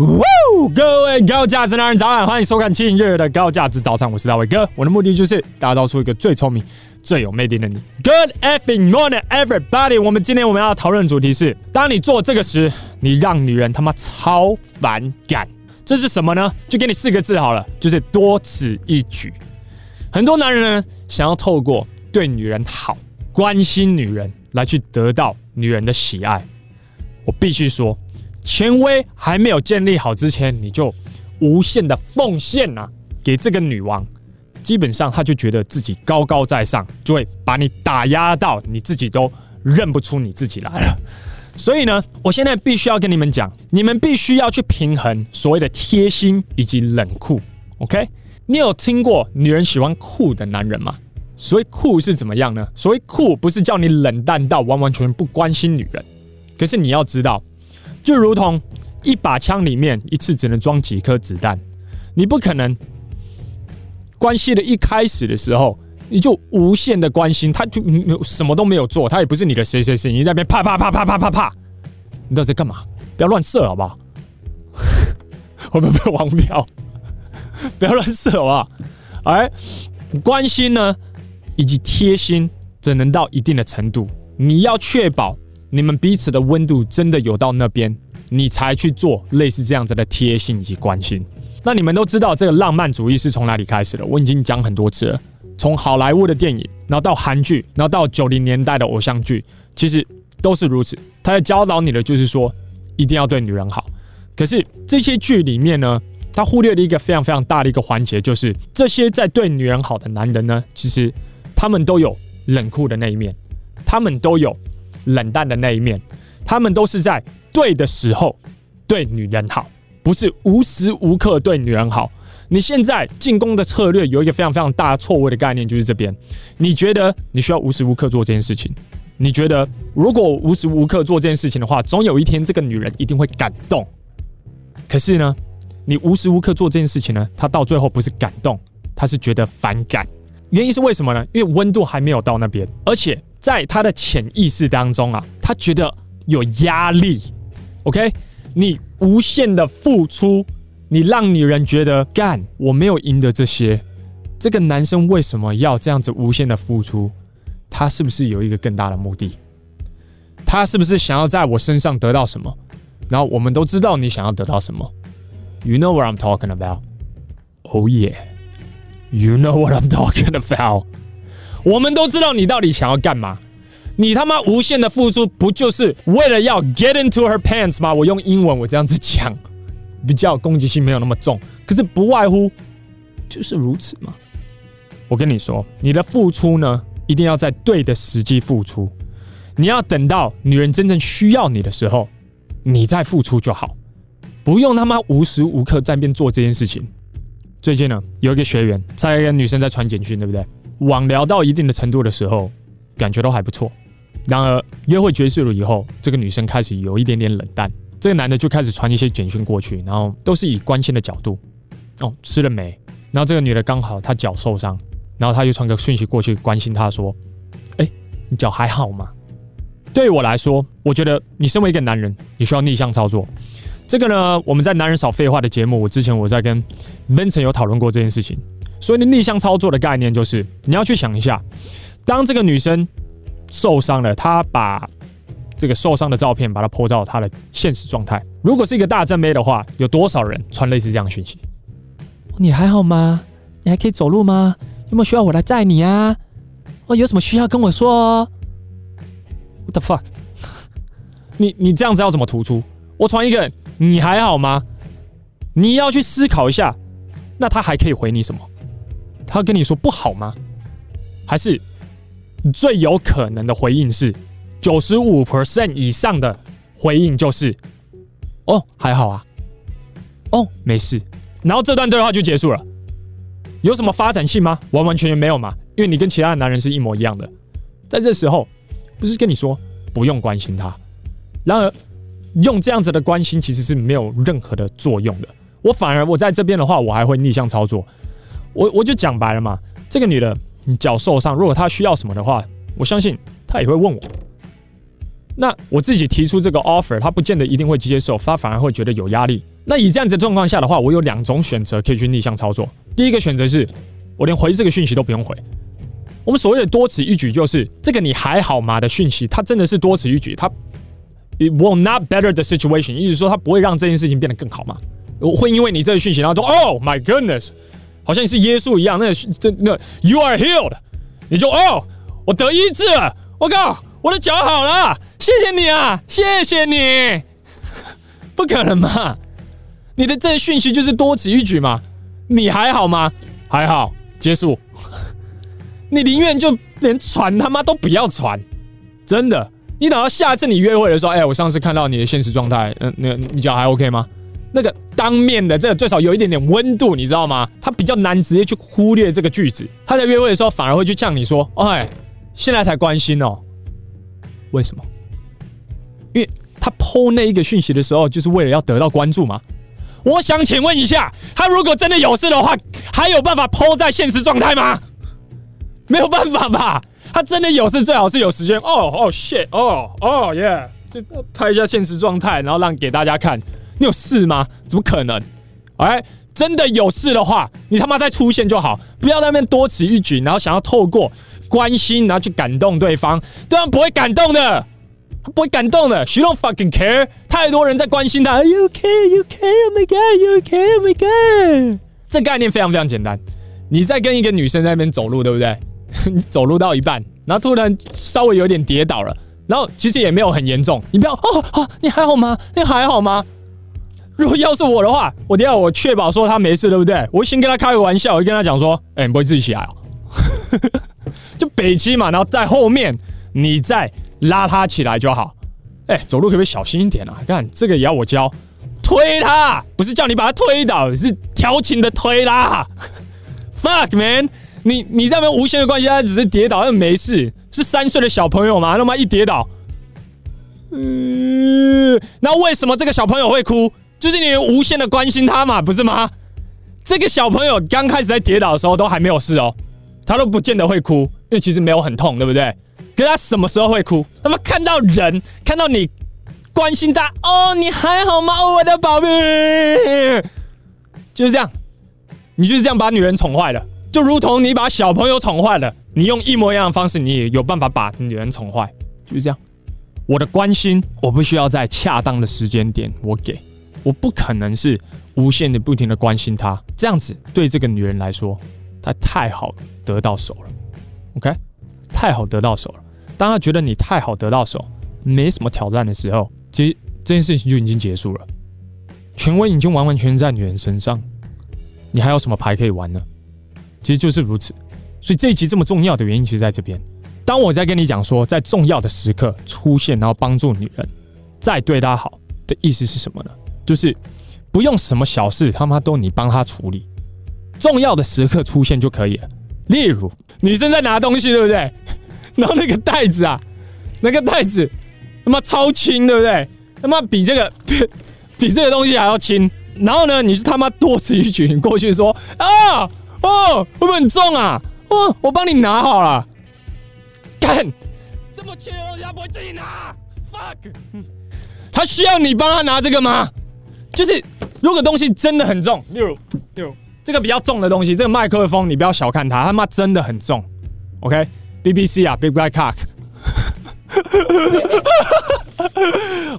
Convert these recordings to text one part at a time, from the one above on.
呜，各位高价值男人早安，欢迎收看今日的高价值早餐，我是大伟哥。我的目的就是打造出一个最聪明、最有魅力的你。Good effing morning, everybody！我们今天我们要讨论的主题是：当你做这个时，你让女人他妈超反感。这是什么呢？就给你四个字好了，就是多此一举。很多男人呢，想要透过对女人好、关心女人来去得到女人的喜爱。我必须说。权威还没有建立好之前，你就无限的奉献啊，给这个女王，基本上她就觉得自己高高在上，就会把你打压到你自己都认不出你自己来了。所以呢，我现在必须要跟你们讲，你们必须要去平衡所谓的贴心以及冷酷。OK？你有听过女人喜欢酷的男人吗？所谓酷是怎么样呢？所谓酷不是叫你冷淡到完完全全不关心女人，可是你要知道。就如同一把枪里面一次只能装几颗子弹，你不可能关系的一开始的时候你就无限的关心他，就什么都没有做，他也不是你的谁谁谁，你在那边啪啪啪啪啪啪啪，你到底在干嘛？不要乱射好不好？会不会被黄标？不要乱射好不好？而关心呢，以及贴心只能到一定的程度，你要确保。你们彼此的温度真的有到那边，你才去做类似这样子的贴心以及关心。那你们都知道这个浪漫主义是从哪里开始的？我已经讲很多次了，从好莱坞的电影，然后到韩剧，然后到九零年代的偶像剧，其实都是如此。他在教导你的就是说，一定要对女人好。可是这些剧里面呢，他忽略了一个非常非常大的一个环节，就是这些在对女人好的男人呢，其实他们都有冷酷的那一面，他们都有。冷淡的那一面，他们都是在对的时候对女人好，不是无时无刻对女人好。你现在进攻的策略有一个非常非常大错误的概念，就是这边。你觉得你需要无时无刻做这件事情？你觉得如果无时无刻做这件事情的话，总有一天这个女人一定会感动。可是呢，你无时无刻做这件事情呢，她到最后不是感动，她是觉得反感。原因是为什么呢？因为温度还没有到那边，而且。在他的潜意识当中啊，他觉得有压力。OK，你无限的付出，你让女人觉得干，我没有赢得这些。这个男生为什么要这样子无限的付出？他是不是有一个更大的目的？他是不是想要在我身上得到什么？然后我们都知道你想要得到什么。You know what I'm talking about? Oh yeah, you know what I'm talking about. 我们都知道你到底想要干嘛，你他妈无限的付出不就是为了要 get into her pants 吗？我用英文我这样子讲，比较攻击性没有那么重，可是不外乎就是如此嘛。我跟你说，你的付出呢，一定要在对的时机付出，你要等到女人真正需要你的时候，你再付出就好，不用他妈无时无刻在那边做这件事情。最近呢，有一个学员在跟女生在传简讯，对不对？网聊到一定的程度的时候，感觉都还不错。然而约会结束了以后，这个女生开始有一点点冷淡。这个男的就开始传一些简讯过去，然后都是以关心的角度。哦，吃了没？然后这个女的刚好她脚受伤，然后他就传个讯息过去关心她说：“哎，你脚还好吗？”对于我来说，我觉得你身为一个男人，你需要逆向操作。这个呢，我们在男人少废话的节目，我之前我在跟 Vincent 有讨论过这件事情。所以，你逆向操作的概念就是，你要去想一下，当这个女生受伤了，她把这个受伤的照片把它 po 到她的现实状态。如果是一个大正妹的话，有多少人传类似这样的讯息？你还好吗？你还可以走路吗？有没有需要我来载你啊？哦，有什么需要跟我说哦。What the fuck？你你这样子要怎么突出？我传一个，你还好吗？你要去思考一下，那他还可以回你什么？他跟你说不好吗？还是最有可能的回应是九十五 percent 以上的回应就是哦，还好啊，哦，没事，然后这段对话就结束了。有什么发展性吗？完完全全没有嘛，因为你跟其他的男人是一模一样的。在这时候，不是跟你说不用关心他，然而用这样子的关心其实是没有任何的作用的。我反而我在这边的话，我还会逆向操作。我我就讲白了嘛，这个女的你脚受伤，如果她需要什么的话，我相信她也会问我。那我自己提出这个 offer，她不见得一定会接受，她反而会觉得有压力。那以这样子的状况下的话，我有两种选择可以去逆向操作。第一个选择是，我连回这个讯息都不用回。我们所谓的多此一举，就是这个你还好吗的讯息，它真的是多此一举，它 it will not better the situation，意思说它不会让这件事情变得更好吗？我会因为你这个讯息，然后说 Oh my goodness，好像你是耶稣一样，那这那 You are healed，你就哦，我得医治了，我靠，我的脚好了，谢谢你啊，谢谢你，不可能嘛？你的这讯息就是多此一举嘛？你还好吗？还好，结束。你宁愿就连传他妈都不要传，真的。你等到下次你约会的时候，哎、我上次看到你的现实状态，嗯，那你脚还 OK 吗？那个当面的这个最少有一点点温度，你知道吗？他比较难直接去忽略这个句子。他在约会的时候反而会去呛你说，哎，现在才关心哦？为什么？因为他 po 那一个讯息的时候，就是为了要得到关注嘛。我想请问一下，他如果真的有事的话，还有办法 po 在现实状态吗？没有办法吧？他真的有事，最好是有时间。哦哦，shit，哦哦，yeah，就拍一下现实状态，然后让给大家看。你有事吗？怎么可能？哎，真的有事的话，你他妈再出现就好，不要在那边多此一举，然后想要透过关心，然后去感动对方，对方不会感动的，他不会感动的。She don't fucking care。太多人在关心他，You care，You care，Oh my God，You care，Oh my God。这概念非常非常简单。你在跟一个女生在那边走路，对不对？你 走路到一半，然后突然稍微有点跌倒了，然后其实也没有很严重，你不要哦哦，你还好吗？你还好吗？如果要是我的话，我等下我确保说他没事，对不对？我先跟他开个玩笑，我就跟他讲说，哎、你不会自己起来哦？就北七嘛，然后在后面你再拉他起来就好。哎、走路可不可以小心一点啊？看这个也要我教，推他不是叫你把他推倒，是调情的推啦。Fuck man。你你在那边无限的关系，他只是跌倒，又没事，是三岁的小朋友嘛？他妈一跌倒，嗯，那为什么这个小朋友会哭？就是你无限的关心他嘛，不是吗？这个小朋友刚开始在跌倒的时候都还没有事哦，他都不见得会哭，因为其实没有很痛，对不对？可是他什么时候会哭？他妈看到人，看到你关心他，哦，你还好吗，我的宝贝？就是这样，你就是这样把女人宠坏了。就如同你把小朋友宠坏了，你用一模一样的方式，你也有办法把女人宠坏，就是这样。我的关心，我不需要在恰当的时间点我给，我不可能是无限的不停的关心她，这样子对这个女人来说，她太好得到手了，OK？太好得到手了。当她觉得你太好得到手，没什么挑战的时候，其实这件事情就已经结束了，权威已经完完全全在女人身上，你还有什么牌可以玩呢？其实就是如此，所以这一集这么重要的原因，其实在这边。当我在跟你讲说，在重要的时刻出现，然后帮助女人，再对她好的意思是什么呢？就是不用什么小事他妈都你帮他处理，重要的时刻出现就可以了。例如，女生在拿东西，对不对？然后那个袋子啊，那个袋子他妈超轻，对不对？他妈比这个比 比这个东西还要轻。然后呢，你是他妈多此一举，你过去说啊。哦，会不会很重啊？哦，我帮你拿好了。干，这么轻的东西他不会自己拿？Fuck，他需要你帮他拿这个吗？就是如果东西真的很重，例如，例如这个比较重的东西，这个麦克风你不要小看它，他妈真的很重。OK，BBC、啊，Big Black Cock。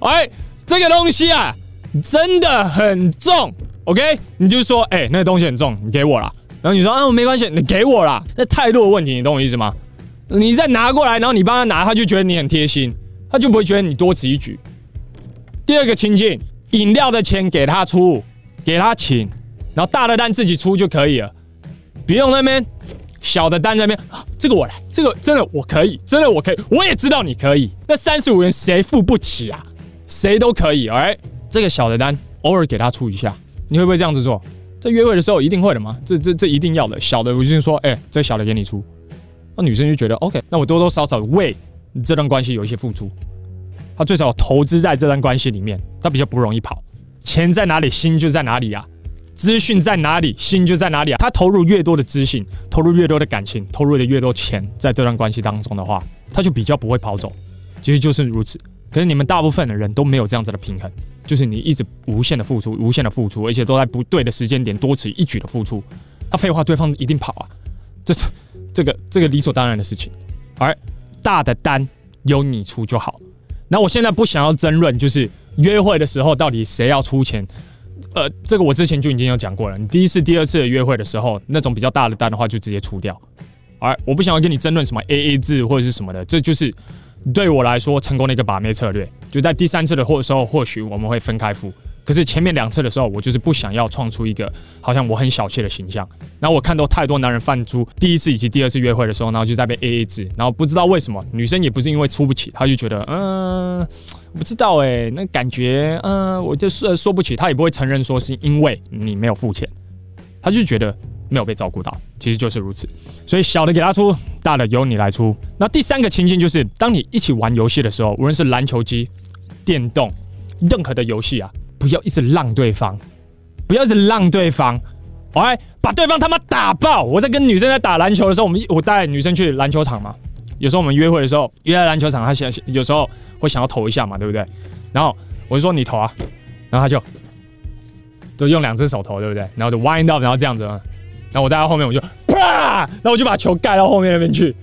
哎，这个东西啊，真的很重。OK，你就说，哎、那个东西很重，你给我啦。然后你说啊，我没关系，你给我啦。那态度的问题，你懂我意思吗？你再拿过来，然后你帮他拿，他就觉得你很贴心，他就不会觉得你多此一举。第二个情境，饮料的钱给他出，给他请，然后大的单自己出就可以了，不用那边小的单在那边啊，这个我来，这个真的我可以，真的我可以，我也知道你可以。那三十五元谁付不起啊？谁都可以，哎，这个小的单偶尔给他出一下，你会不会这样子做？在约会的时候一定会的吗？这这这一定要的。小的我就说，哎、这小的给你出，那女生就觉得 OK，那我多多少少为这段关系有一些付出，他最少投资在这段关系里面，他比较不容易跑。钱在哪里，心就在哪里啊；资讯在哪里，心就在哪里啊。他投入越多的资讯，投入越多的感情，投入的越多钱在这段关系当中的话，他就比较不会跑走。其实就是如此。可是你们大部分的人都没有这样子的平衡，就是你一直无限的付出，无限的付出，而且都在不对的时间点多此一举的付出。他废话，对方一定跑啊，这是这个这个理所当然的事情。而大的单由你出就好。那我现在不想要争论，就是约会的时候到底谁要出钱。呃，这个我之前就已经有讲过了。你第一次、第二次的约会的时候，那种比较大的单的话，就直接出掉。而我不想要跟你争论什么 AA 制或者是什么的，这就是。对我来说，成功的一个把妹策略，就在第三次的或时候，或许我们会分开付。可是前面两次的时候，我就是不想要创出一个好像我很小气的形象。然后我看到太多男人犯猪第一次以及第二次约会的时候，然后就在被 AA 制，然后不知道为什么女生也不是因为出不起，她就觉得嗯，不知道哎，那感觉嗯，我就是说不起，她也不会承认说是因为你没有付钱，她就觉得。没有被照顾到，其实就是如此。所以小的给他出，大的由你来出。那第三个情境就是，当你一起玩游戏的时候，无论是篮球机、电动，任何的游戏啊，不要一直让对方，不要一直让对方，哎，把对方他妈打爆。我在跟女生在打篮球的时候，我们我带女生去篮球场嘛，有时候我们约会的时候约在篮球场，她想有时候会想要投一下嘛，对不对？然后我就说你投啊，然后她就就用两只手投，对不对？然后就 wind up，然后这样子。然后我在他后面，我就啪，然后我就把球盖到后面那边去。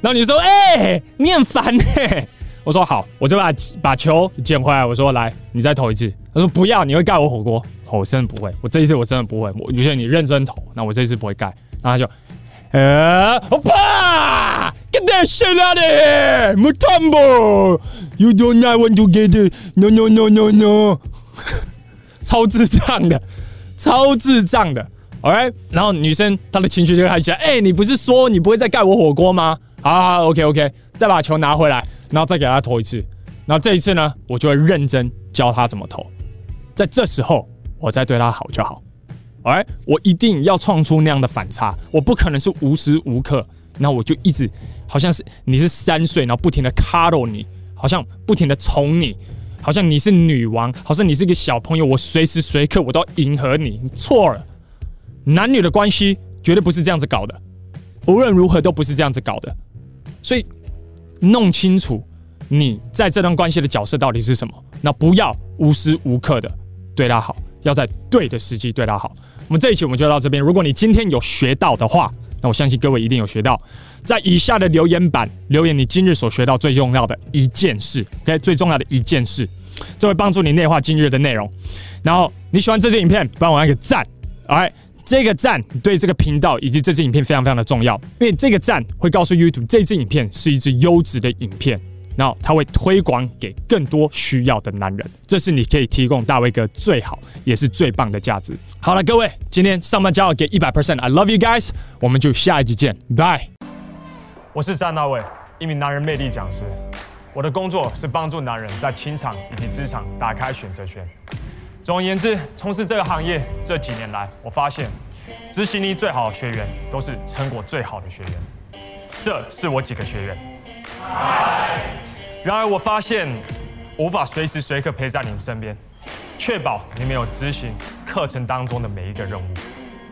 然后你说：“哎、你很烦哎、”我说：“好，我就把把球捡回来。”我说：“来，你再投一次。”他说：“不要，你会盖我火锅。”我真的不会，我这一次我真的不会。我觉得你认真投，那我这一次不会盖。然后他就，呃，我怕，Get that shit out of here, Mutombo! You do not want to get it? No, no, no, no, no！超智障的，超智障的。OK，然后女生她的情绪就开始起来。哎，你不是说你不会再盖我火锅吗？好，好，OK OK，再把球拿回来，然后再给他投一次。然后这一次呢，我就会认真教他怎么投。在这时候，我再对他好就好。OK，我一定要创出那样的反差。我不可能是无时无刻，那我就一直好像是你是三岁，然后不停的 cuddle 你，好像不停的宠你，好像你是女王，好像你是一个小朋友，我随时随刻我都迎合你。你错了。男女的关系绝对不是这样子搞的，无论如何都不是这样子搞的，所以弄清楚你在这段关系的角色到底是什么，那不要无时无刻的对他好，要在对的时机对他好。我们这一期我们就到这边，如果你今天有学到的话，那我相信各位一定有学到，在以下的留言板留言你今日所学到最重要的一件事，OK，最重要的一件事，这会帮助你内化今日的内容。然后你喜欢这支影片，帮我按个赞，OK。这个赞对这个频道以及这支影片非常非常的重要，因为这个赞会告诉 YouTube 这支影片是一支优质的影片，然后它会推广给更多需要的男人，这是你可以提供大卫哥最好也是最棒的价值。好了，各位，今天上班加油给一百 percent，I love you guys，我们就下一集见，拜。我是詹大卫，一名男人魅力讲师，我的工作是帮助男人在情场以及职场打开选择权。总而言之，从事这个行业这几年来，我发现执行力最好的学员都是成果最好的学员。这是我几个学员。然而，我发现无法随时随刻陪在你们身边，确保你们有执行课程当中的每一个任务。